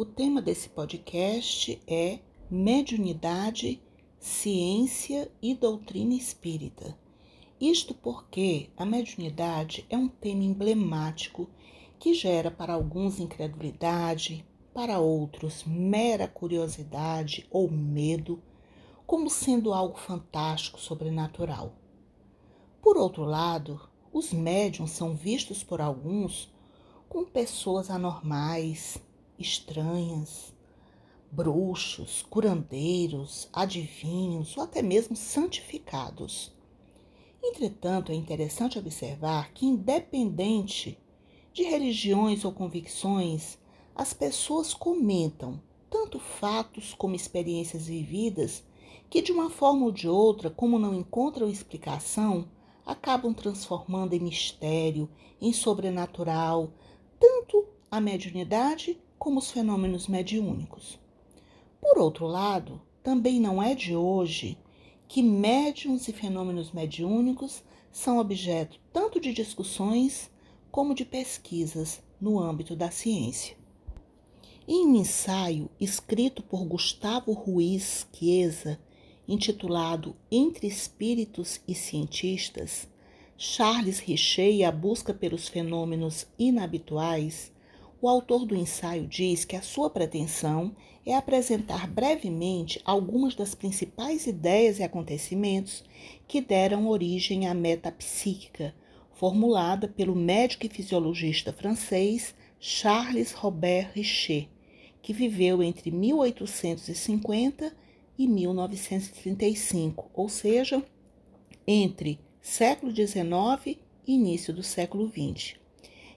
O tema desse podcast é Mediunidade, Ciência e Doutrina Espírita. Isto porque a mediunidade é um tema emblemático que gera para alguns incredulidade, para outros mera curiosidade ou medo, como sendo algo fantástico, sobrenatural. Por outro lado, os médiums são vistos por alguns como pessoas anormais, estranhas, bruxos, curandeiros, adivinhos ou até mesmo santificados. Entretanto, é interessante observar que, independente de religiões ou convicções, as pessoas comentam tanto fatos como experiências vividas que, de uma forma ou de outra, como não encontram explicação, acabam transformando em mistério, em sobrenatural, tanto a mediunidade como os fenômenos mediúnicos. Por outro lado, também não é de hoje que médiums e fenômenos mediúnicos são objeto tanto de discussões como de pesquisas no âmbito da ciência. Em um ensaio escrito por Gustavo Ruiz Chiesa, intitulado Entre Espíritos e Cientistas, Charles Richer e a busca pelos fenômenos inabituais, o autor do ensaio diz que a sua pretensão é apresentar brevemente algumas das principais ideias e acontecimentos que deram origem à metapsíquica, formulada pelo médico e fisiologista francês Charles Robert Richer, que viveu entre 1850 e 1935, ou seja, entre século XIX e início do século XX.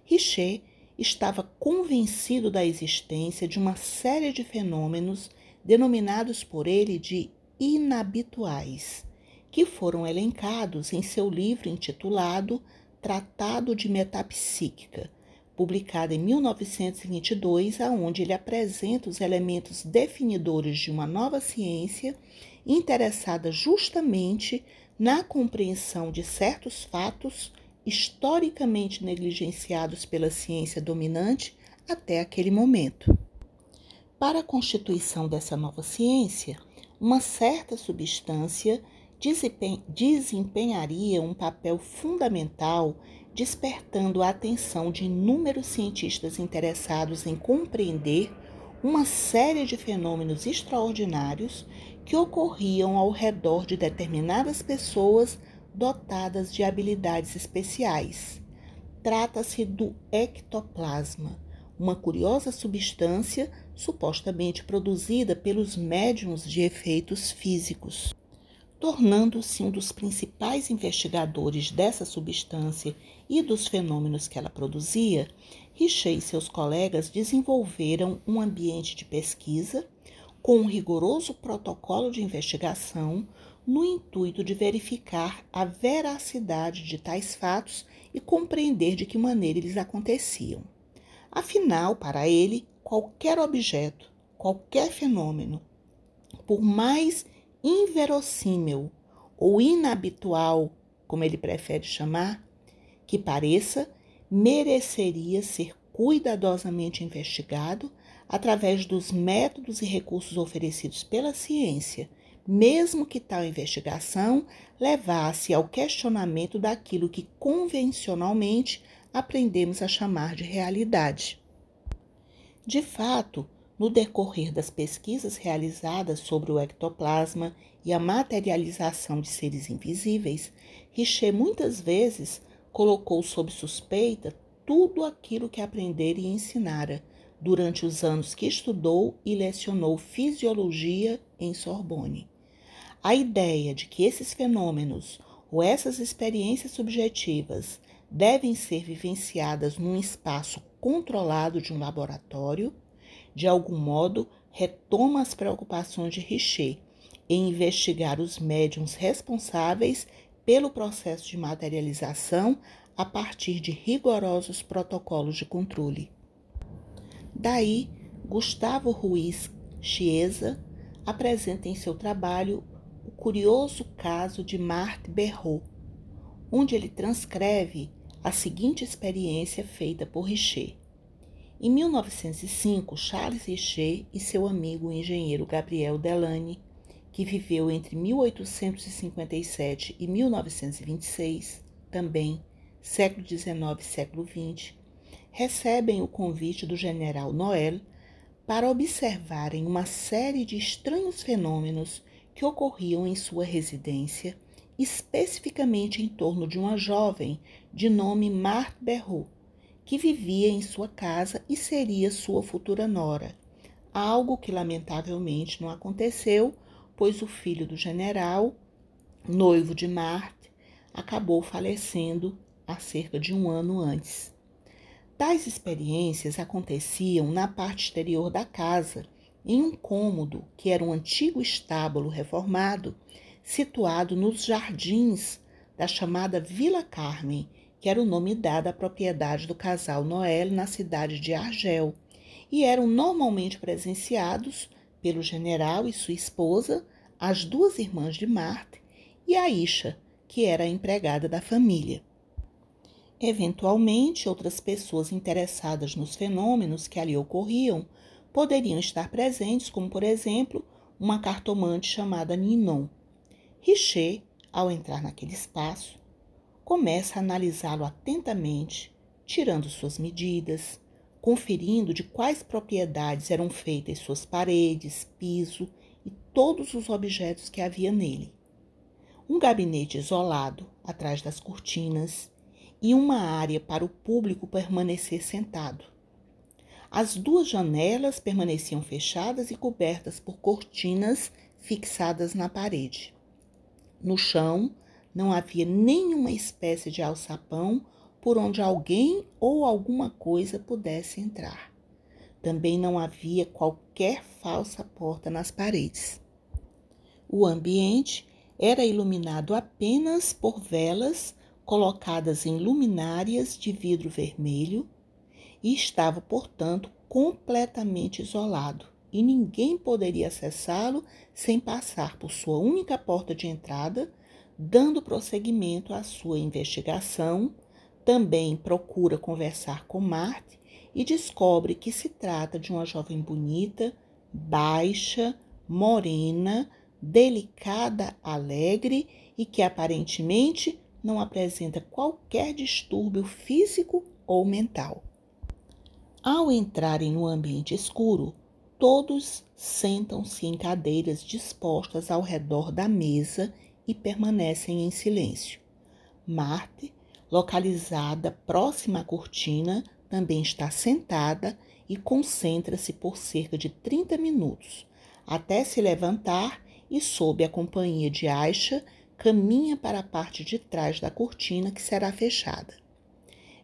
Richer estava convencido da existência de uma série de fenômenos denominados por ele de inabituais, que foram elencados em seu livro intitulado Tratado de Metapsíquica, publicado em 1922, aonde ele apresenta os elementos definidores de uma nova ciência interessada justamente na compreensão de certos fatos historicamente negligenciados pela ciência dominante até aquele momento. Para a constituição dessa nova ciência, uma certa substância desempenharia um papel fundamental, despertando a atenção de inúmeros cientistas interessados em compreender uma série de fenômenos extraordinários que ocorriam ao redor de determinadas pessoas dotadas de habilidades especiais. Trata-se do ectoplasma, uma curiosa substância supostamente produzida pelos médiums de efeitos físicos. Tornando-se um dos principais investigadores dessa substância e dos fenômenos que ela produzia, Richer e seus colegas desenvolveram um ambiente de pesquisa com um rigoroso protocolo de investigação no intuito de verificar a veracidade de tais fatos e compreender de que maneira eles aconteciam. Afinal, para ele, qualquer objeto, qualquer fenômeno, por mais inverossímil ou inabitual, como ele prefere chamar, que pareça, mereceria ser cuidadosamente investigado através dos métodos e recursos oferecidos pela ciência mesmo que tal investigação levasse ao questionamento daquilo que convencionalmente aprendemos a chamar de realidade. De fato, no decorrer das pesquisas realizadas sobre o ectoplasma e a materialização de seres invisíveis, Richer muitas vezes colocou sob suspeita tudo aquilo que aprendera e ensinara durante os anos que estudou e lecionou fisiologia em Sorbonne. A ideia de que esses fenômenos ou essas experiências subjetivas devem ser vivenciadas num espaço controlado de um laboratório, de algum modo retoma as preocupações de Richer em investigar os médiums responsáveis pelo processo de materialização a partir de rigorosos protocolos de controle. Daí, Gustavo Ruiz Chiesa apresenta em seu trabalho curioso caso de Marthe Berrault, onde ele transcreve a seguinte experiência feita por Richer. Em 1905, Charles Richer e seu amigo o engenheiro Gabriel Delany, que viveu entre 1857 e 1926, também século XIX e século XX, recebem o convite do general Noel para observarem uma série de estranhos fenômenos que ocorriam em sua residência, especificamente em torno de uma jovem de nome Marthe Berrou, que vivia em sua casa e seria sua futura nora, algo que lamentavelmente não aconteceu, pois o filho do general, noivo de Marthe, acabou falecendo há cerca de um ano antes. Tais experiências aconteciam na parte exterior da casa, em um cômodo que era um antigo estábulo reformado, situado nos jardins da chamada Vila Carmen, que era o nome dado à propriedade do casal Noel na cidade de Argel, e eram normalmente presenciados pelo general e sua esposa, as duas irmãs de Marte e a Isha, que era a empregada da família. Eventualmente, outras pessoas interessadas nos fenômenos que ali ocorriam poderiam estar presentes, como por exemplo, uma cartomante chamada Ninon. Richer, ao entrar naquele espaço, começa a analisá-lo atentamente, tirando suas medidas, conferindo de quais propriedades eram feitas suas paredes, piso e todos os objetos que havia nele. Um gabinete isolado atrás das cortinas e uma área para o público permanecer sentado. As duas janelas permaneciam fechadas e cobertas por cortinas fixadas na parede. No chão, não havia nenhuma espécie de alçapão por onde alguém ou alguma coisa pudesse entrar. Também não havia qualquer falsa porta nas paredes. O ambiente era iluminado apenas por velas colocadas em luminárias de vidro vermelho e estava, portanto, completamente isolado, e ninguém poderia acessá-lo sem passar por sua única porta de entrada Dando prosseguimento à sua investigação, também procura conversar com Marte e descobre que se trata de uma jovem bonita, baixa, morena, delicada, alegre e que aparentemente não apresenta qualquer distúrbio físico ou mental. Ao entrarem no ambiente escuro, todos sentam-se em cadeiras dispostas ao redor da mesa e permanecem em silêncio. Marte, localizada próxima à cortina, também está sentada e concentra-se por cerca de 30 minutos, até se levantar e, sob a companhia de Aisha, caminha para a parte de trás da cortina que será fechada.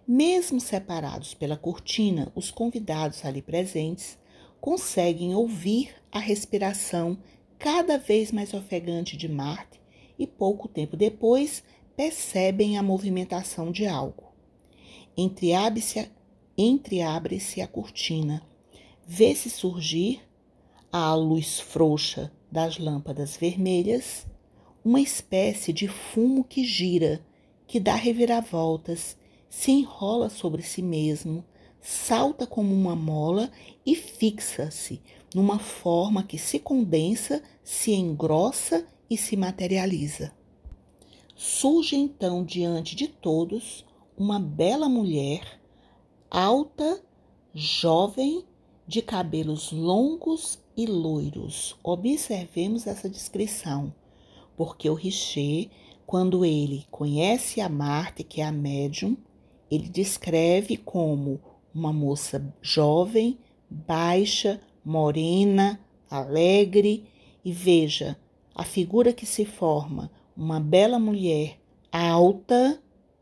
Mesmo separados pela cortina, os convidados ali presentes conseguem ouvir a respiração cada vez mais ofegante de Marte e pouco tempo depois percebem a movimentação de algo. Entreabre-se entre a cortina, vê-se surgir, à luz frouxa das lâmpadas vermelhas, uma espécie de fumo que gira, que dá reviravoltas, se enrola sobre si mesmo, salta como uma mola e fixa-se numa forma que se condensa, se engrossa e se materializa. Surge então diante de todos uma bela mulher, alta, jovem, de cabelos longos e loiros. Observemos essa descrição, porque o Richer, quando ele conhece a Marte, que é a médium, ele descreve como uma moça jovem, baixa, morena, alegre, e veja, a figura que se forma uma bela mulher alta,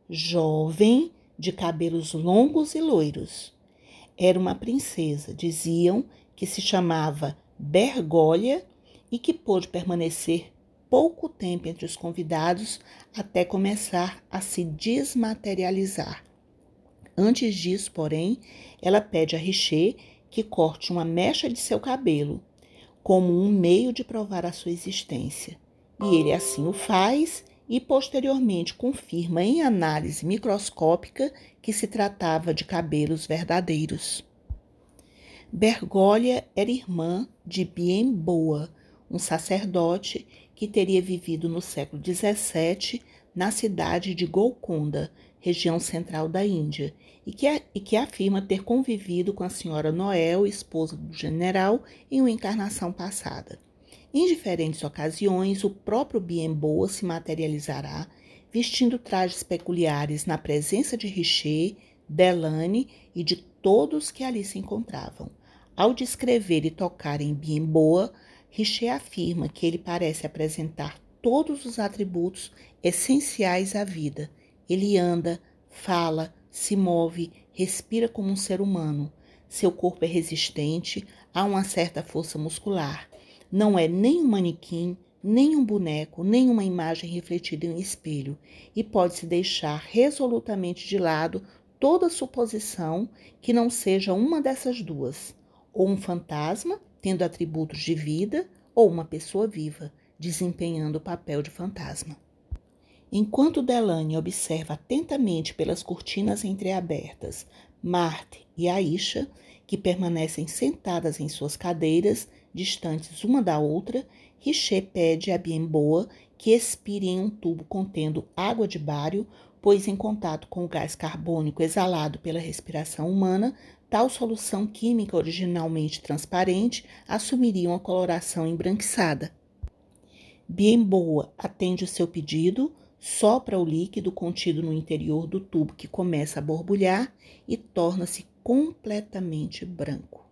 jovem, de cabelos longos e loiros. Era uma princesa, diziam que se chamava Bergolha e que pôde permanecer pouco tempo entre os convidados até começar a se desmaterializar. Antes disso, porém, ela pede a Richer que corte uma mecha de seu cabelo como um meio de provar a sua existência. E ele assim o faz e posteriormente confirma em análise microscópica que se tratava de cabelos verdadeiros. Bergolia era irmã de Bien Boa, um sacerdote que teria vivido no século XVII na cidade de Golconda, região central da Índia, e que, e que afirma ter convivido com a senhora Noel, esposa do general, em uma encarnação passada. Em diferentes ocasiões, o próprio Bien Boa se materializará vestindo trajes peculiares na presença de Richer, Delane e de todos que ali se encontravam. Ao descrever e tocar em Bien Boa, Richer afirma que ele parece apresentar todos os atributos essenciais à vida. Ele anda, fala, se move, respira como um ser humano. Seu corpo é resistente, há uma certa força muscular. Não é nem um manequim, nem um boneco, nem uma imagem refletida em um espelho, e pode-se deixar resolutamente de lado toda suposição que não seja uma dessas duas, ou um fantasma, tendo atributos de vida, ou uma pessoa viva, desempenhando o papel de fantasma. Enquanto Delane observa atentamente pelas cortinas entreabertas Marte e Aisha, que permanecem sentadas em suas cadeiras, distantes uma da outra, Richer pede a Biemboa que expire em um tubo contendo água de bário, pois em contato com o gás carbônico exalado pela respiração humana, tal solução química originalmente transparente assumiria uma coloração embranquiçada. Biemboa atende o seu pedido, sopra o líquido contido no interior do tubo que começa a borbulhar e torna-se completamente branco.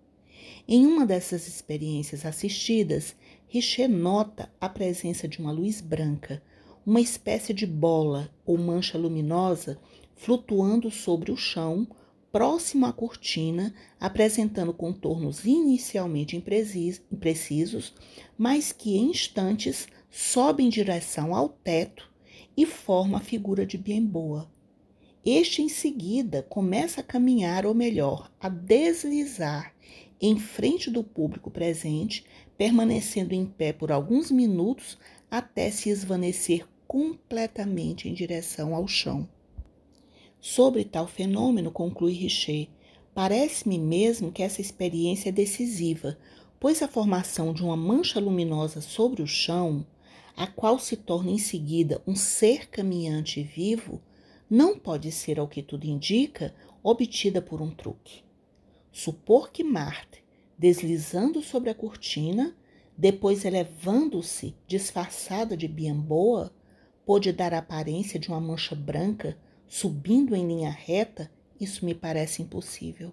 Em uma dessas experiências assistidas, Richer nota a presença de uma luz branca, uma espécie de bola ou mancha luminosa flutuando sobre o chão, próximo à cortina, apresentando contornos inicialmente imprecisos, mas que em instantes sobe em direção ao teto e forma a figura de Biemboa. Este em seguida começa a caminhar, ou melhor, a deslizar em frente do público presente, permanecendo em pé por alguns minutos até se esvanecer completamente em direção ao chão. Sobre tal fenômeno, conclui Richer, parece-me mesmo que essa experiência é decisiva, pois a formação de uma mancha luminosa sobre o chão, a qual se torna em seguida um ser caminhante vivo, não pode ser, ao que tudo indica, obtida por um truque. Supor que Marte, deslizando sobre a cortina, depois elevando-se disfarçada de biamboa, pôde dar a aparência de uma mancha branca subindo em linha reta, isso me parece impossível.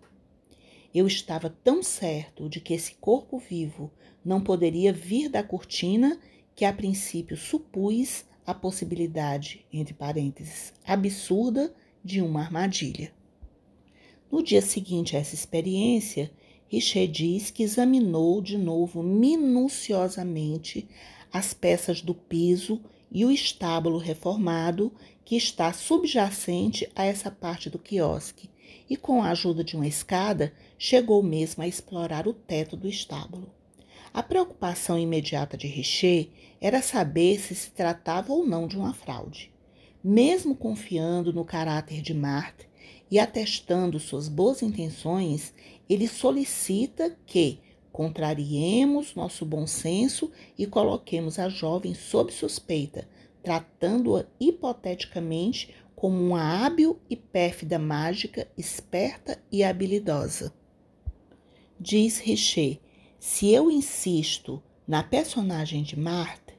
Eu estava tão certo de que esse corpo vivo não poderia vir da cortina que a princípio supus a possibilidade, entre parênteses, absurda de uma armadilha. No dia seguinte a essa experiência, Richer diz que examinou de novo minuciosamente as peças do piso e o estábulo reformado que está subjacente a essa parte do quiosque, e com a ajuda de uma escada chegou mesmo a explorar o teto do estábulo. A preocupação imediata de Richer era saber se se tratava ou não de uma fraude. Mesmo confiando no caráter de Marthe, e atestando suas boas intenções, ele solicita que contrariemos nosso bom senso e coloquemos a jovem sob suspeita, tratando-a hipoteticamente como uma hábil e pérfida mágica, esperta e habilidosa. Diz Richer: se eu insisto na personagem de Marta,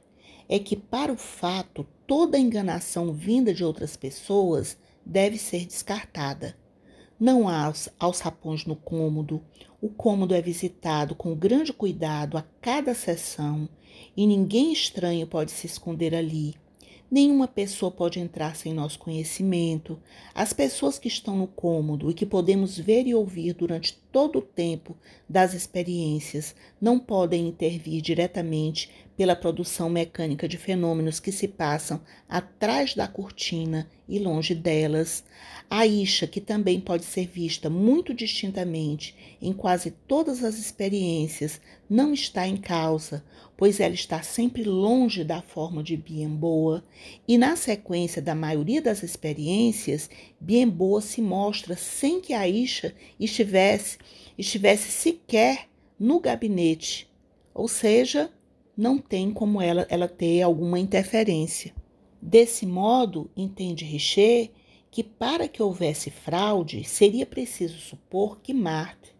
é que para o fato toda enganação vinda de outras pessoas deve ser descartada. Não há alçapões no cômodo, o cômodo é visitado com grande cuidado a cada sessão e ninguém estranho pode se esconder ali. Nenhuma pessoa pode entrar sem nosso conhecimento. As pessoas que estão no cômodo e que podemos ver e ouvir durante todo o tempo das experiências não podem intervir diretamente pela produção mecânica de fenômenos que se passam atrás da cortina e longe delas. A isha, que também pode ser vista muito distintamente em quase todas as experiências, não está em causa, pois ela está sempre longe da forma de Biemboa, e na sequência da maioria das experiências, Biemboa se mostra sem que a isha estivesse estivesse sequer no gabinete, ou seja, não tem como ela, ela ter alguma interferência. Desse modo, entende Richer que para que houvesse fraude, seria preciso supor que Marte,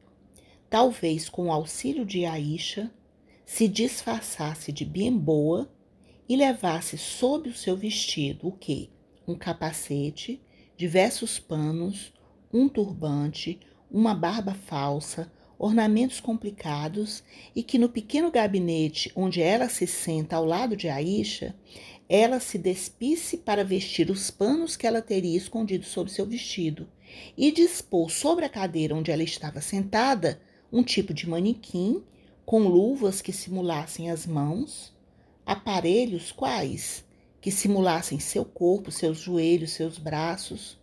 talvez com o auxílio de Aisha, se disfarçasse de Biemboa e levasse sob o seu vestido o que? Um capacete, diversos panos, um turbante, uma barba falsa, ornamentos complicados e que no pequeno gabinete onde ela se senta ao lado de Aisha, ela se despisse para vestir os panos que ela teria escondido sob seu vestido e dispor sobre a cadeira onde ela estava sentada um tipo de manequim com luvas que simulassem as mãos, aparelhos quais que simulassem seu corpo, seus joelhos, seus braços.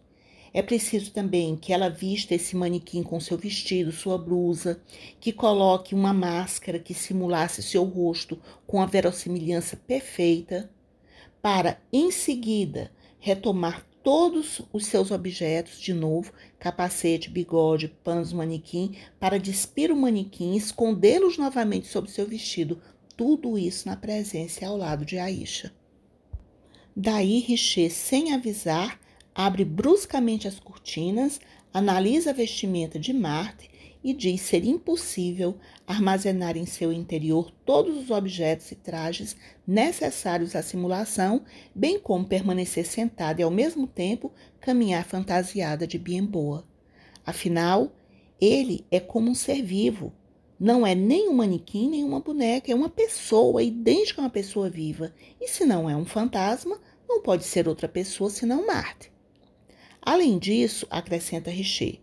É preciso também que ela vista esse manequim com seu vestido, sua blusa, que coloque uma máscara que simulasse seu rosto com a verossimilhança perfeita, para em seguida retomar todos os seus objetos de novo, capacete, bigode, panos, manequim, para despir o manequim, escondê-los novamente sob seu vestido, tudo isso na presença e ao lado de Aisha. Daí Richer, sem avisar, abre bruscamente as cortinas, analisa a vestimenta de Marte e diz ser impossível armazenar em seu interior todos os objetos e trajes necessários à simulação, bem como permanecer sentada e ao mesmo tempo caminhar fantasiada de Biemboa. Afinal, ele é como um ser vivo. Não é nem um manequim, nem uma boneca, é uma pessoa, idêntica a uma pessoa viva. E se não é um fantasma, não pode ser outra pessoa senão Marte. Além disso, acrescenta Richer,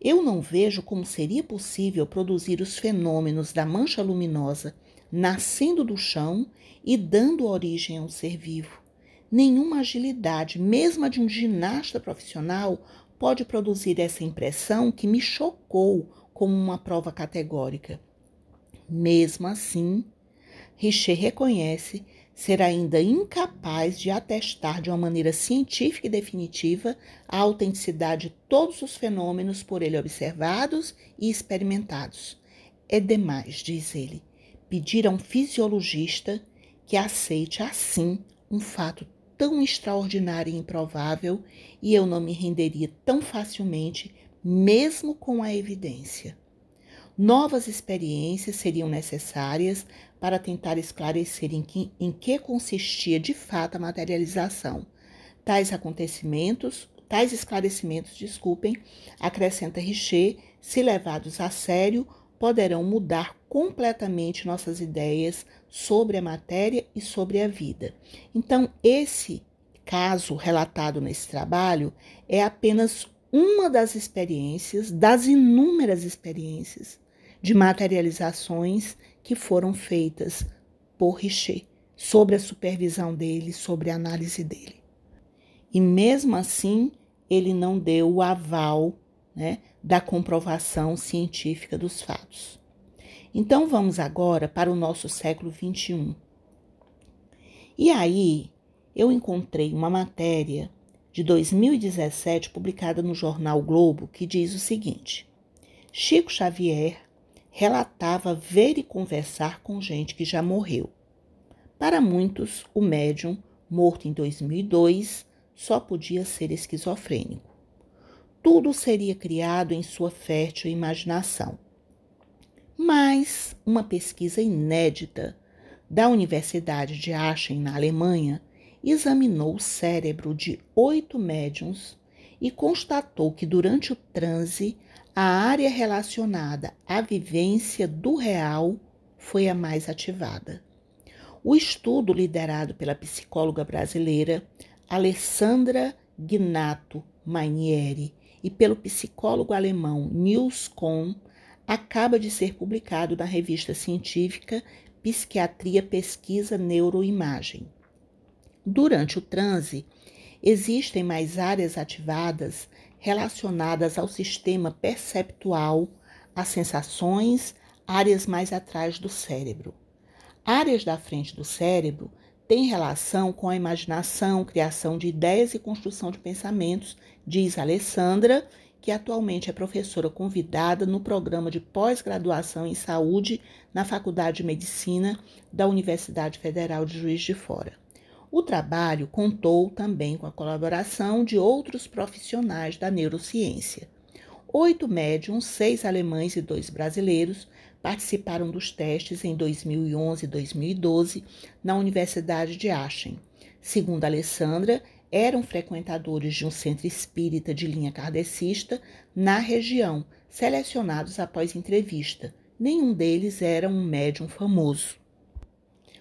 eu não vejo como seria possível produzir os fenômenos da mancha luminosa nascendo do chão e dando origem a um ser vivo. Nenhuma agilidade, mesmo a de um ginasta profissional, pode produzir essa impressão que me chocou como uma prova categórica. Mesmo assim, Richer reconhece ser ainda incapaz de atestar de uma maneira científica e definitiva a autenticidade de todos os fenômenos por ele observados e experimentados. É demais, diz ele, pedir a um fisiologista que aceite assim um fato tão extraordinário e improvável e eu não me renderia tão facilmente, mesmo com a evidência. Novas experiências seriam necessárias para tentar esclarecer em que, em que consistia de fato a materialização. Tais acontecimentos, tais esclarecimentos, desculpem, acrescenta Richer, se levados a sério, poderão mudar completamente nossas ideias sobre a matéria e sobre a vida. Então, esse caso relatado nesse trabalho é apenas uma das experiências, das inúmeras experiências de materializações que foram feitas por Richer, sobre a supervisão dele, sobre a análise dele. E mesmo assim, ele não deu o aval né, da comprovação científica dos fatos. Então vamos agora para o nosso século XXI. E aí eu encontrei uma matéria de 2017 publicada no jornal Globo que diz o seguinte: Chico Xavier relatava ver e conversar com gente que já morreu. Para muitos, o médium, morto em 2002, só podia ser esquizofrênico. Tudo seria criado em sua fértil imaginação. Mas uma pesquisa inédita da Universidade de Aachen, na Alemanha, examinou o cérebro de oito médiums e constatou que durante o transe a área relacionada à vivência do real foi a mais ativada. O estudo, liderado pela psicóloga brasileira Alessandra Gnato Manieri e pelo psicólogo alemão Nils Kohn, acaba de ser publicado na revista científica Psiquiatria Pesquisa Neuroimagem. Durante o transe, existem mais áreas ativadas relacionadas ao sistema perceptual, às sensações, áreas mais atrás do cérebro. Áreas da frente do cérebro têm relação com a imaginação, criação de ideias e construção de pensamentos, diz Alessandra, que atualmente é professora convidada no programa de pós-graduação em saúde na Faculdade de Medicina da Universidade Federal de Juiz de Fora. O trabalho contou também com a colaboração de outros profissionais da neurociência. Oito médiums, seis alemães e dois brasileiros, participaram dos testes em 2011 e 2012 na Universidade de Aachen. Segundo Alessandra, eram frequentadores de um centro espírita de linha kardecista na região, selecionados após entrevista. Nenhum deles era um médium famoso.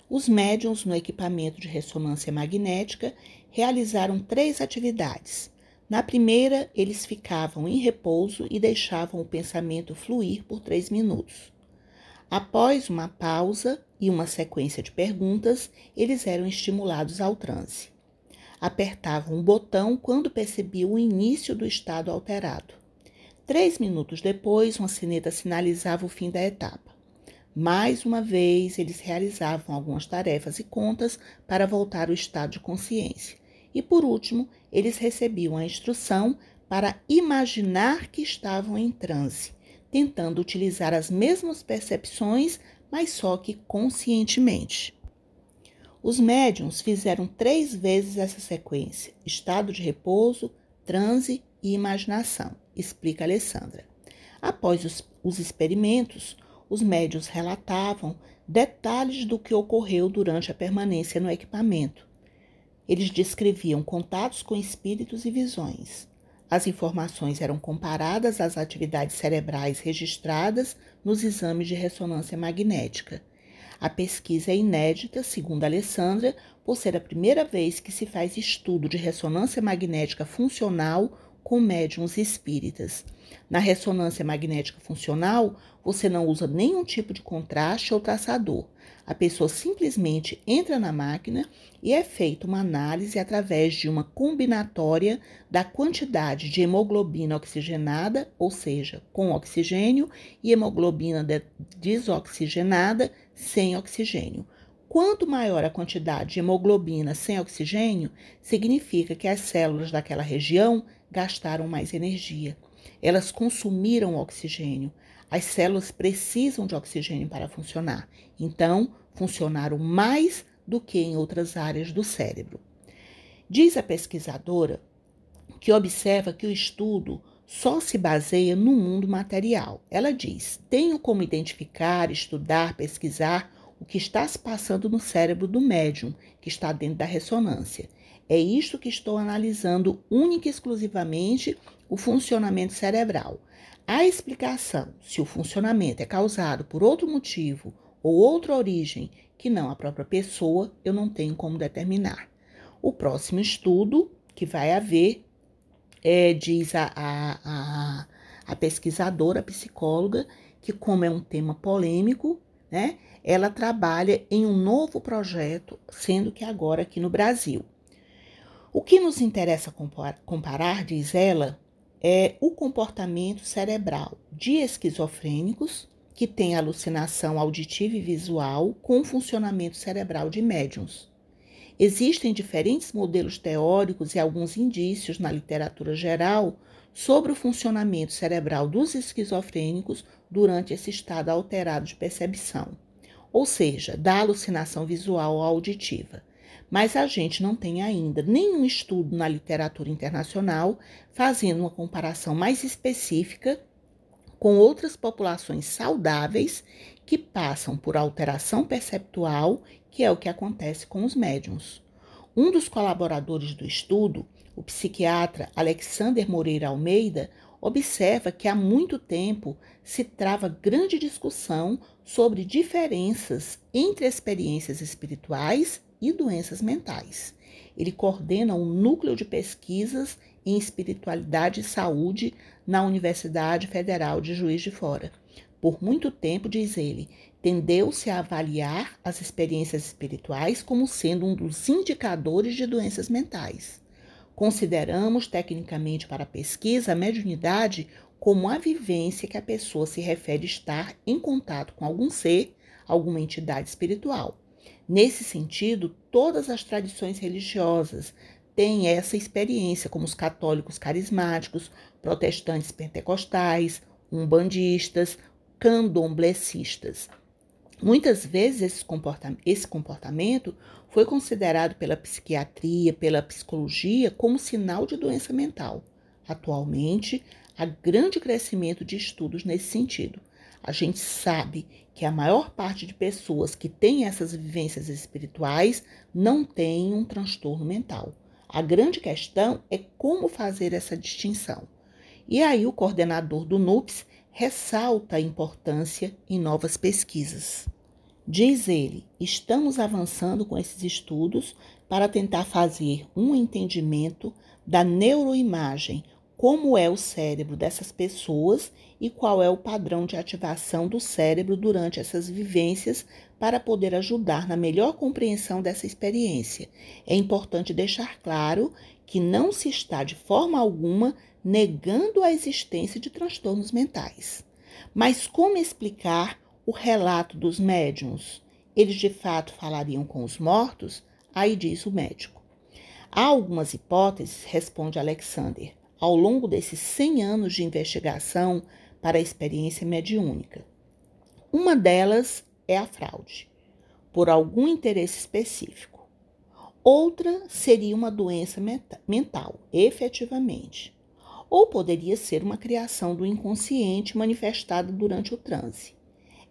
Os médiums no equipamento de ressonância magnética realizaram três atividades. Na primeira, eles ficavam em repouso e deixavam o pensamento fluir por três minutos. Após uma pausa e uma sequência de perguntas, eles eram estimulados ao transe. Apertavam um botão quando percebiam o início do estado alterado. Três minutos depois, uma sineta sinalizava o fim da etapa. Mais uma vez, eles realizavam algumas tarefas e contas para voltar ao estado de consciência. E por último, eles recebiam a instrução para imaginar que estavam em transe, tentando utilizar as mesmas percepções, mas só que conscientemente. Os médiums fizeram três vezes essa sequência: estado de repouso, transe e imaginação, explica Alessandra. Após os, os experimentos, os médios relatavam detalhes do que ocorreu durante a permanência no equipamento. Eles descreviam contatos com espíritos e visões. As informações eram comparadas às atividades cerebrais registradas nos exames de ressonância magnética. A pesquisa é inédita, segundo Alessandra, por ser a primeira vez que se faz estudo de ressonância magnética funcional com médiums espíritas. Na ressonância magnética funcional, você não usa nenhum tipo de contraste ou traçador. A pessoa simplesmente entra na máquina e é feita uma análise através de uma combinatória da quantidade de hemoglobina oxigenada, ou seja, com oxigênio, e hemoglobina desoxigenada, sem oxigênio. Quanto maior a quantidade de hemoglobina sem oxigênio, significa que as células daquela região gastaram mais energia. Elas consumiram oxigênio. As células precisam de oxigênio para funcionar. Então, funcionaram mais do que em outras áreas do cérebro. Diz a pesquisadora que observa que o estudo só se baseia no mundo material. Ela diz: tenho como identificar, estudar, pesquisar o que está se passando no cérebro do médium que está dentro da ressonância. É isto que estou analisando única e exclusivamente o funcionamento cerebral. A explicação se o funcionamento é causado por outro motivo ou outra origem que não a própria pessoa, eu não tenho como determinar. O próximo estudo que vai haver, é, diz a, a, a, a pesquisadora, a psicóloga, que como é um tema polêmico, né, ela trabalha em um novo projeto, sendo que agora aqui no Brasil. O que nos interessa comparar, diz ela, é o comportamento cerebral de esquizofrênicos que têm alucinação auditiva e visual com o funcionamento cerebral de médiums. Existem diferentes modelos teóricos e alguns indícios na literatura geral sobre o funcionamento cerebral dos esquizofrênicos durante esse estado alterado de percepção, ou seja, da alucinação visual ou auditiva mas a gente não tem ainda nenhum estudo na literatura internacional fazendo uma comparação mais específica com outras populações saudáveis que passam por alteração perceptual, que é o que acontece com os médiums. Um dos colaboradores do estudo, o psiquiatra Alexander Moreira Almeida, observa que há muito tempo se trava grande discussão sobre diferenças entre experiências espirituais e doenças mentais. Ele coordena um núcleo de pesquisas em espiritualidade e saúde na Universidade Federal de Juiz de Fora. Por muito tempo, diz ele, tendeu-se a avaliar as experiências espirituais como sendo um dos indicadores de doenças mentais. Consideramos, tecnicamente, para a pesquisa, a mediunidade como a vivência que a pessoa se refere estar em contato com algum ser, alguma entidade espiritual. Nesse sentido, todas as tradições religiosas, têm essa experiência, como os católicos carismáticos, protestantes pentecostais, umbandistas, candomblecistas. Muitas vezes esse esse comportamento foi considerado pela psiquiatria, pela psicologia, como sinal de doença mental. Atualmente, há grande crescimento de estudos nesse sentido. A gente sabe que a maior parte de pessoas que têm essas vivências espirituais não tem um transtorno mental. A grande questão é como fazer essa distinção. E aí o coordenador do NUPS ressalta a importância em novas pesquisas. Diz ele: estamos avançando com esses estudos para tentar fazer um entendimento da neuroimagem, como é o cérebro dessas pessoas e qual é o padrão de ativação do cérebro durante essas vivências para poder ajudar na melhor compreensão dessa experiência. É importante deixar claro que não se está de forma alguma negando a existência de transtornos mentais. Mas como explicar o relato dos médiums? Eles de fato falariam com os mortos? Aí diz o médico. Há algumas hipóteses, responde Alexander, ao longo desses 100 anos de investigação para a experiência mediúnica. Uma delas é a fraude, por algum interesse específico. Outra seria uma doença mental, efetivamente ou poderia ser uma criação do inconsciente manifestada durante o transe.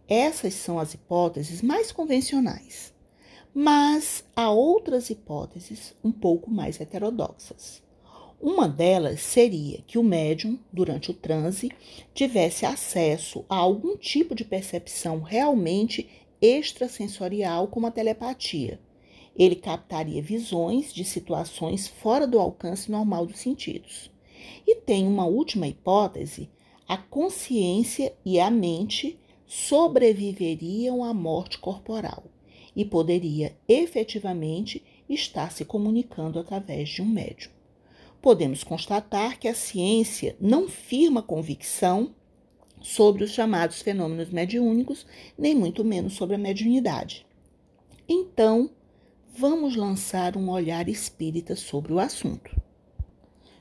Essas são as hipóteses mais convencionais. Mas há outras hipóteses um pouco mais heterodoxas. Uma delas seria que o médium, durante o transe, tivesse acesso a algum tipo de percepção realmente extrasensorial, como a telepatia. Ele captaria visões de situações fora do alcance normal dos sentidos. E tem uma última hipótese: a consciência e a mente sobreviveriam à morte corporal e poderia efetivamente estar se comunicando através de um médium. Podemos constatar que a ciência não firma convicção sobre os chamados fenômenos mediúnicos, nem muito menos sobre a mediunidade. Então, vamos lançar um olhar espírita sobre o assunto.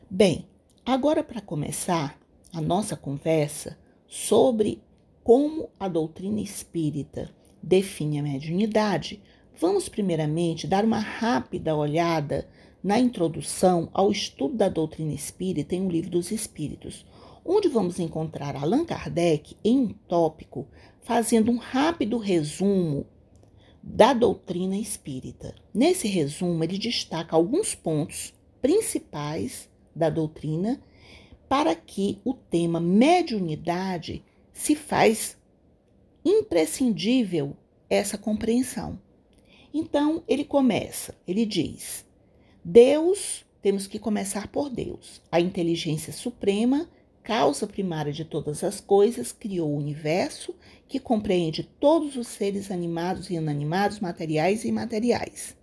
Bem, Agora, para começar a nossa conversa sobre como a doutrina espírita define a mediunidade, vamos primeiramente dar uma rápida olhada na introdução ao estudo da doutrina espírita em O Livro dos Espíritos, onde vamos encontrar Allan Kardec em um tópico fazendo um rápido resumo da doutrina espírita. Nesse resumo, ele destaca alguns pontos principais da doutrina, para que o tema mediunidade se faz imprescindível essa compreensão. Então, ele começa, ele diz: Deus, temos que começar por Deus. A inteligência suprema, causa primária de todas as coisas, criou o universo que compreende todos os seres animados e inanimados, materiais e imateriais.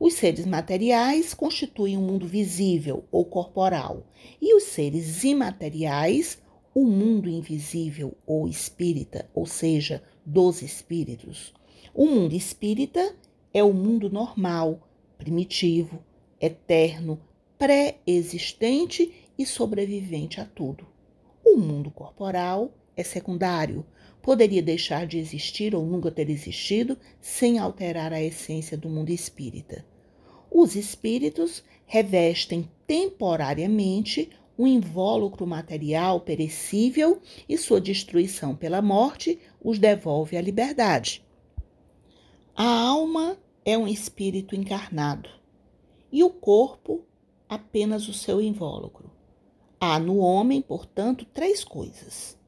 Os seres materiais constituem o um mundo visível ou corporal, e os seres imateriais, o um mundo invisível ou espírita, ou seja, dos espíritos. O mundo espírita é o mundo normal, primitivo, eterno, pré-existente e sobrevivente a tudo. O mundo corporal é secundário, poderia deixar de existir ou nunca ter existido sem alterar a essência do mundo espírita. Os espíritos revestem temporariamente um invólucro material perecível e sua destruição pela morte os devolve à liberdade. A alma é um espírito encarnado e o corpo apenas o seu invólucro. Há no homem, portanto, três coisas: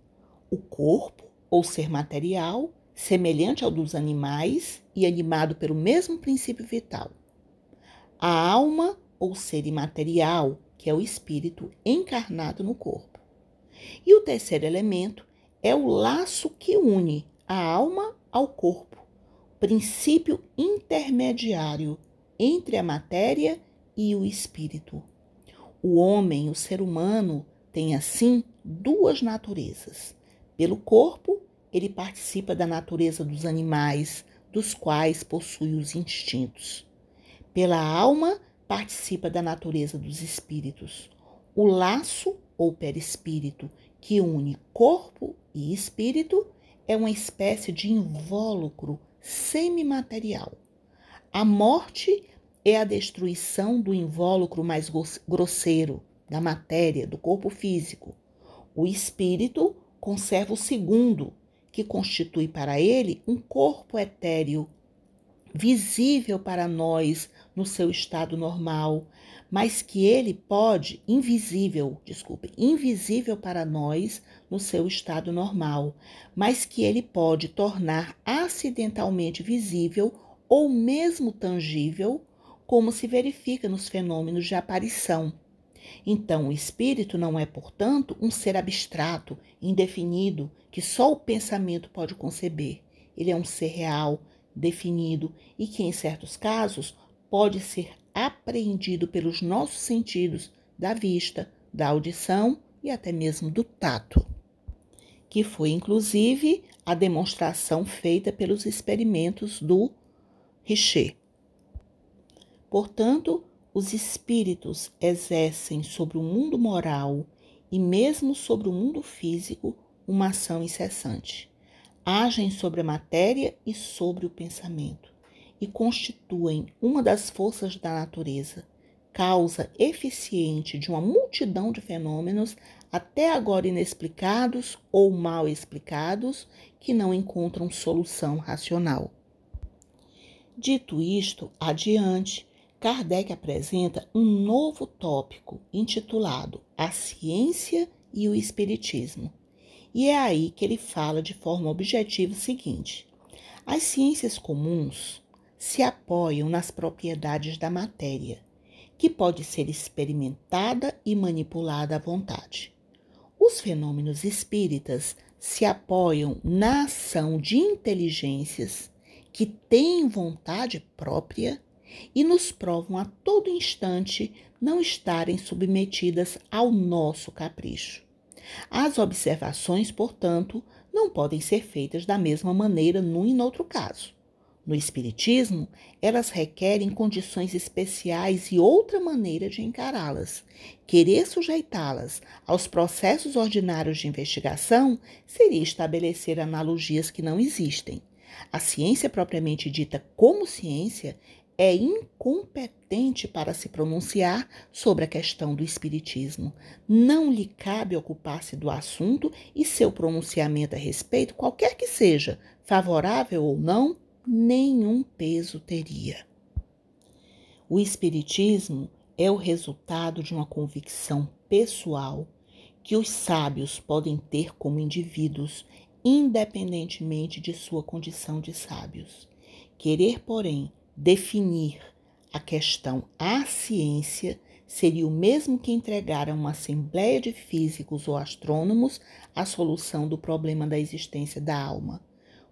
o corpo, ou ser material, semelhante ao dos animais e animado pelo mesmo princípio vital. A alma, ou ser imaterial, que é o espírito encarnado no corpo. E o terceiro elemento é o laço que une a alma ao corpo, princípio intermediário entre a matéria e o espírito. O homem, o ser humano, tem assim duas naturezas. Pelo corpo, ele participa da natureza dos animais, dos quais possui os instintos. Pela alma, participa da natureza dos espíritos. O laço ou perispírito que une corpo e espírito é uma espécie de invólucro semimaterial. A morte é a destruição do invólucro mais grosseiro, da matéria, do corpo físico. O espírito conserva o segundo, que constitui para ele um corpo etéreo, visível para nós no seu estado normal, mas que ele pode, invisível, desculpe, invisível para nós no seu estado normal, mas que ele pode tornar acidentalmente visível ou mesmo tangível, como se verifica nos fenômenos de aparição. Então, o espírito não é, portanto, um ser abstrato, indefinido, que só o pensamento pode conceber. Ele é um ser real, definido e que, em certos casos, pode ser apreendido pelos nossos sentidos da vista, da audição e até mesmo do tato, que foi inclusive a demonstração feita pelos experimentos do Richer. Portanto, os espíritos exercem sobre o mundo moral e mesmo sobre o mundo físico uma ação incessante. Agem sobre a matéria e sobre o pensamento e constituem uma das forças da natureza, causa eficiente de uma multidão de fenômenos até agora inexplicados ou mal explicados que não encontram solução racional. Dito isto, adiante, Kardec apresenta um novo tópico intitulado A Ciência e o Espiritismo. E é aí que ele fala de forma objetiva o seguinte: as ciências comuns se apoiam nas propriedades da matéria, que pode ser experimentada e manipulada à vontade. Os fenômenos espíritas se apoiam na ação de inteligências que têm vontade própria e nos provam a todo instante não estarem submetidas ao nosso capricho. As observações, portanto, não podem ser feitas da mesma maneira num e no outro caso. No Espiritismo, elas requerem condições especiais e outra maneira de encará-las. Querer sujeitá-las aos processos ordinários de investigação seria estabelecer analogias que não existem. A ciência propriamente dita como ciência é incompetente para se pronunciar sobre a questão do Espiritismo. Não lhe cabe ocupar-se do assunto e seu pronunciamento a respeito, qualquer que seja, favorável ou não, nenhum peso teria. O Espiritismo é o resultado de uma convicção pessoal que os sábios podem ter como indivíduos, independentemente de sua condição de sábios. Querer, porém, definir a questão à ciência seria o mesmo que entregar a uma assembleia de físicos ou astrônomos a solução do problema da existência da alma.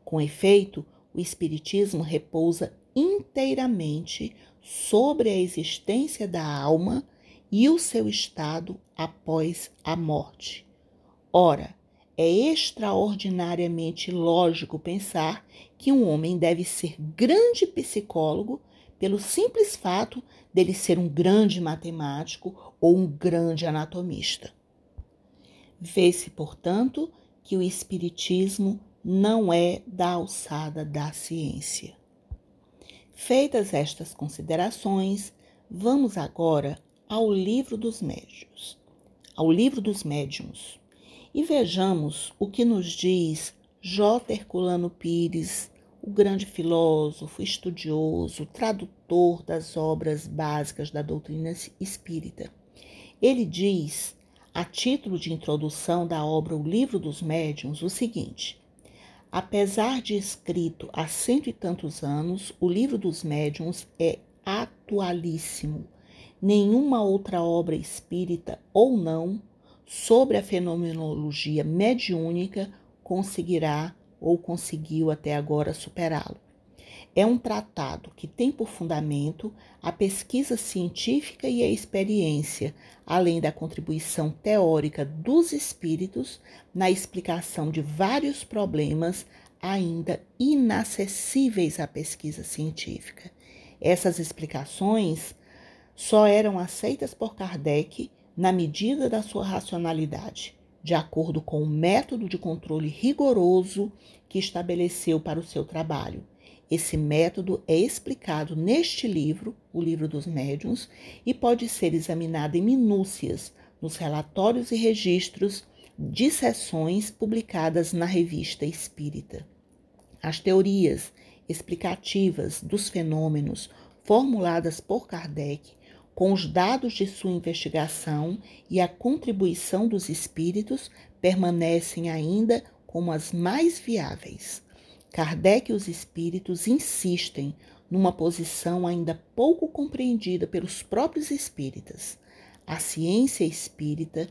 Com efeito, o Espiritismo repousa inteiramente sobre a existência da alma e o seu estado após a morte. Ora, é extraordinariamente lógico pensar que um homem deve ser grande psicólogo pelo simples fato dele ser um grande matemático ou um grande anatomista. Vê-se, portanto, que o Espiritismo não é da alçada da ciência. Feitas estas considerações, vamos agora ao livro dos médios, ao livro dos médiuns, e vejamos o que nos diz J. Herculano Pires, o grande filósofo, estudioso, tradutor das obras básicas da doutrina espírita. Ele diz, a título de introdução da obra O Livro dos Médiuns, o seguinte: Apesar de escrito há cento e tantos anos, o Livro dos Médiuns é atualíssimo. Nenhuma outra obra espírita ou não sobre a fenomenologia mediúnica conseguirá ou conseguiu até agora superá-lo. É um tratado que tem por fundamento a pesquisa científica e a experiência, além da contribuição teórica dos espíritos na explicação de vários problemas ainda inacessíveis à pesquisa científica. Essas explicações só eram aceitas por Kardec na medida da sua racionalidade, de acordo com o método de controle rigoroso que estabeleceu para o seu trabalho. Esse método é explicado neste livro, o Livro dos Médiuns, e pode ser examinado em minúcias nos relatórios e registros de sessões publicadas na Revista Espírita. As teorias explicativas dos fenômenos formuladas por Kardec com os dados de sua investigação e a contribuição dos espíritos permanecem ainda como as mais viáveis. Kardec e os espíritos insistem numa posição ainda pouco compreendida pelos próprios espíritas. A ciência espírita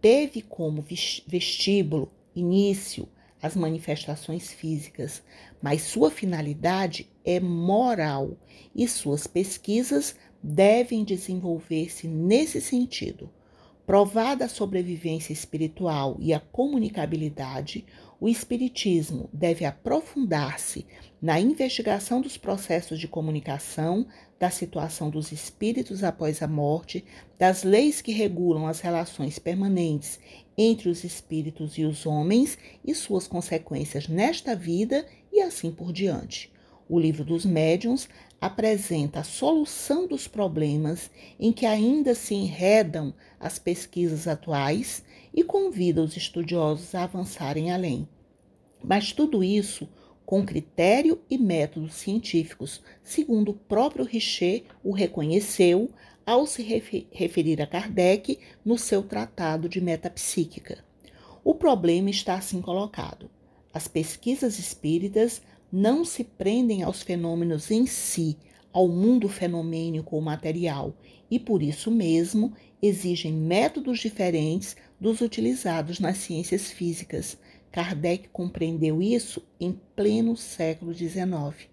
teve como vestíbulo, início, as manifestações físicas, mas sua finalidade é moral e suas pesquisas devem desenvolver-se nesse sentido. Provada a sobrevivência espiritual e a comunicabilidade, o Espiritismo deve aprofundar-se na investigação dos processos de comunicação, da situação dos espíritos após a morte, das leis que regulam as relações permanentes entre os espíritos e os homens e suas consequências nesta vida e assim por diante. O livro dos médiuns apresenta a solução dos problemas em que ainda se enredam as pesquisas atuais e convida os estudiosos a avançarem além. Mas tudo isso com critério e métodos científicos, segundo o próprio Richer o reconheceu ao se referir a Kardec no seu Tratado de Metapsíquica. O problema está assim colocado. As pesquisas espíritas não se prendem aos fenômenos em si, ao mundo fenomênico ou material, e por isso mesmo exigem métodos diferentes dos utilizados nas ciências físicas. Kardec compreendeu isso em pleno século XIX.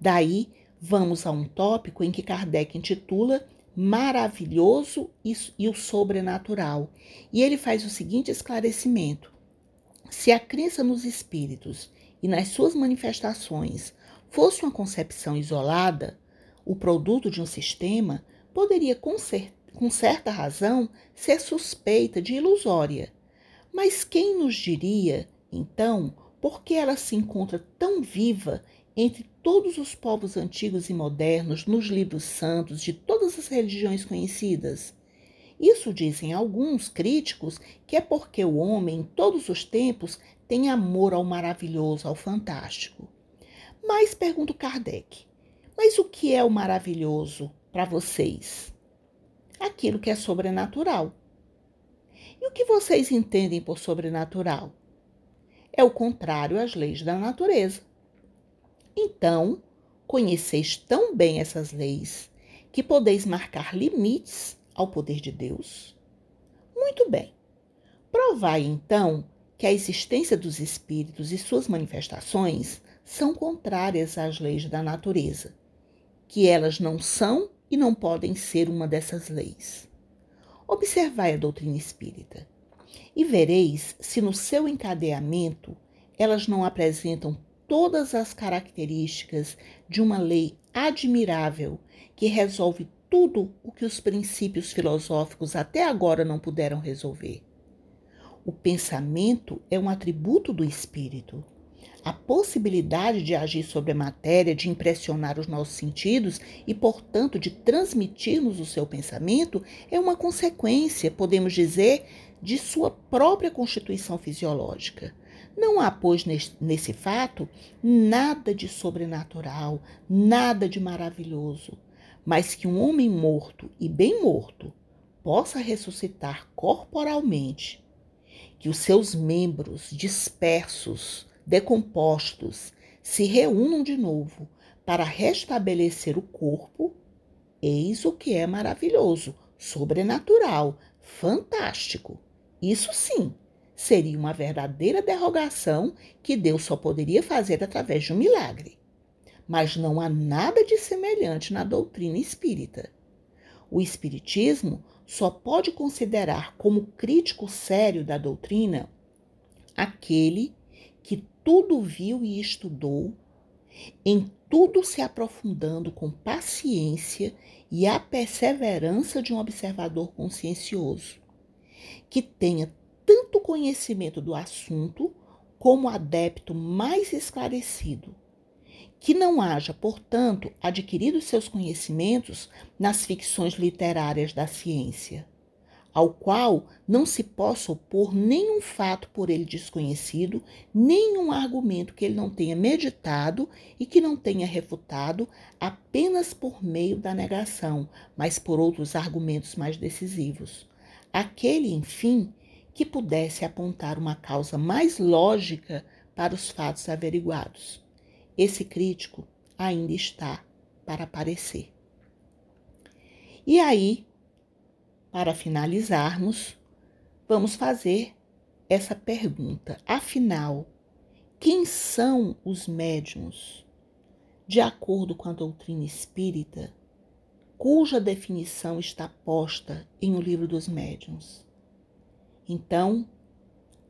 Daí, vamos a um tópico em que Kardec intitula Maravilhoso e o Sobrenatural. E ele faz o seguinte esclarecimento: se a crença nos espíritos e nas suas manifestações fosse uma concepção isolada, o produto de um sistema poderia, com, cer com certa razão, ser suspeita de ilusória. Mas quem nos diria, então, por que ela se encontra tão viva entre todos os povos antigos e modernos nos livros santos de todas as religiões conhecidas? Isso dizem alguns críticos que é porque o homem, em todos os tempos, tem amor ao maravilhoso, ao fantástico. Mas pergunto Kardec: mas o que é o maravilhoso para vocês? Aquilo que é sobrenatural. E o que vocês entendem por sobrenatural? É o contrário às leis da natureza. Então, conheceis tão bem essas leis que podeis marcar limites ao poder de Deus? Muito bem. Provai então que a existência dos espíritos e suas manifestações são contrárias às leis da natureza, que elas não são e não podem ser uma dessas leis. Observai a doutrina espírita e vereis se no seu encadeamento elas não apresentam todas as características de uma lei admirável que resolve tudo o que os princípios filosóficos até agora não puderam resolver. O pensamento é um atributo do espírito. A possibilidade de agir sobre a matéria, de impressionar os nossos sentidos e, portanto, de transmitir-nos o seu pensamento é uma consequência, podemos dizer, de sua própria constituição fisiológica. Não há, pois, nesse fato nada de sobrenatural, nada de maravilhoso mas que um homem morto e bem morto possa ressuscitar corporalmente, que os seus membros dispersos, decompostos, se reúnam de novo para restabelecer o corpo, eis o que é maravilhoso, sobrenatural, fantástico. Isso sim seria uma verdadeira derrogação que Deus só poderia fazer através de um milagre mas não há nada de semelhante na doutrina espírita. O Espiritismo só pode considerar como crítico sério da doutrina aquele que tudo viu e estudou, em tudo se aprofundando com paciência e a perseverança de um observador consciencioso, que tenha tanto conhecimento do assunto como adepto mais esclarecido, que não haja, portanto, adquirido seus conhecimentos nas ficções literárias da ciência, ao qual não se possa opor nenhum fato por ele desconhecido, nenhum argumento que ele não tenha meditado e que não tenha refutado apenas por meio da negação, mas por outros argumentos mais decisivos. Aquele, enfim, que pudesse apontar uma causa mais lógica para os fatos averiguados. Esse crítico ainda está para aparecer. E aí, para finalizarmos, vamos fazer essa pergunta. Afinal, quem são os médiums? De acordo com a doutrina espírita, cuja definição está posta em O Livro dos Médiuns. Então,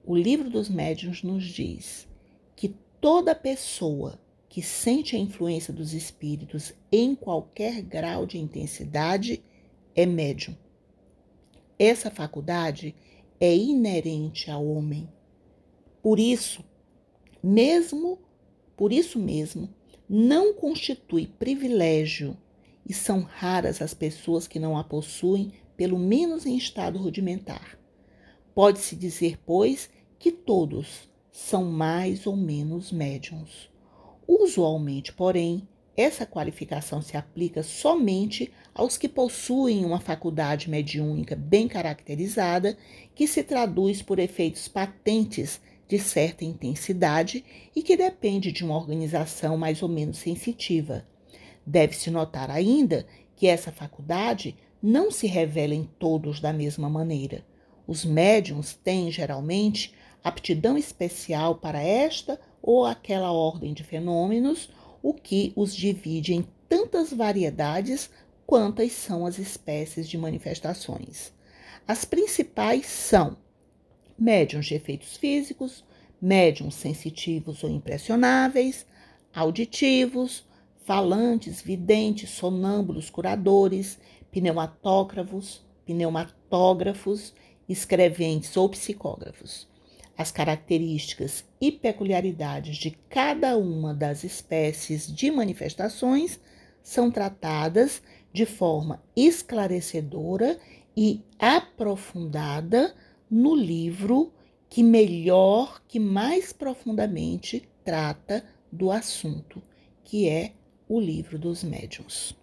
o Livro dos Médiuns nos diz que toda pessoa que sente a influência dos espíritos em qualquer grau de intensidade é médium. Essa faculdade é inerente ao homem. Por isso, mesmo por isso mesmo, não constitui privilégio e são raras as pessoas que não a possuem, pelo menos em estado rudimentar. Pode-se dizer, pois, que todos são mais ou menos médiums. Usualmente, porém, essa qualificação se aplica somente aos que possuem uma faculdade mediúnica bem caracterizada, que se traduz por efeitos patentes de certa intensidade e que depende de uma organização mais ou menos sensitiva. Deve-se notar ainda que essa faculdade não se revela em todos da mesma maneira. Os médiums têm, geralmente, aptidão especial para esta ou aquela ordem de fenômenos o que os divide em tantas variedades quantas são as espécies de manifestações. As principais são médiums de efeitos físicos, médiums sensitivos ou impressionáveis, auditivos, falantes, videntes, sonâmbulos, curadores, pneumatógrafos, pneumatógrafos, escreventes ou psicógrafos. As características e peculiaridades de cada uma das espécies de manifestações são tratadas de forma esclarecedora e aprofundada no livro que melhor, que mais profundamente trata do assunto, que é o livro dos médiuns.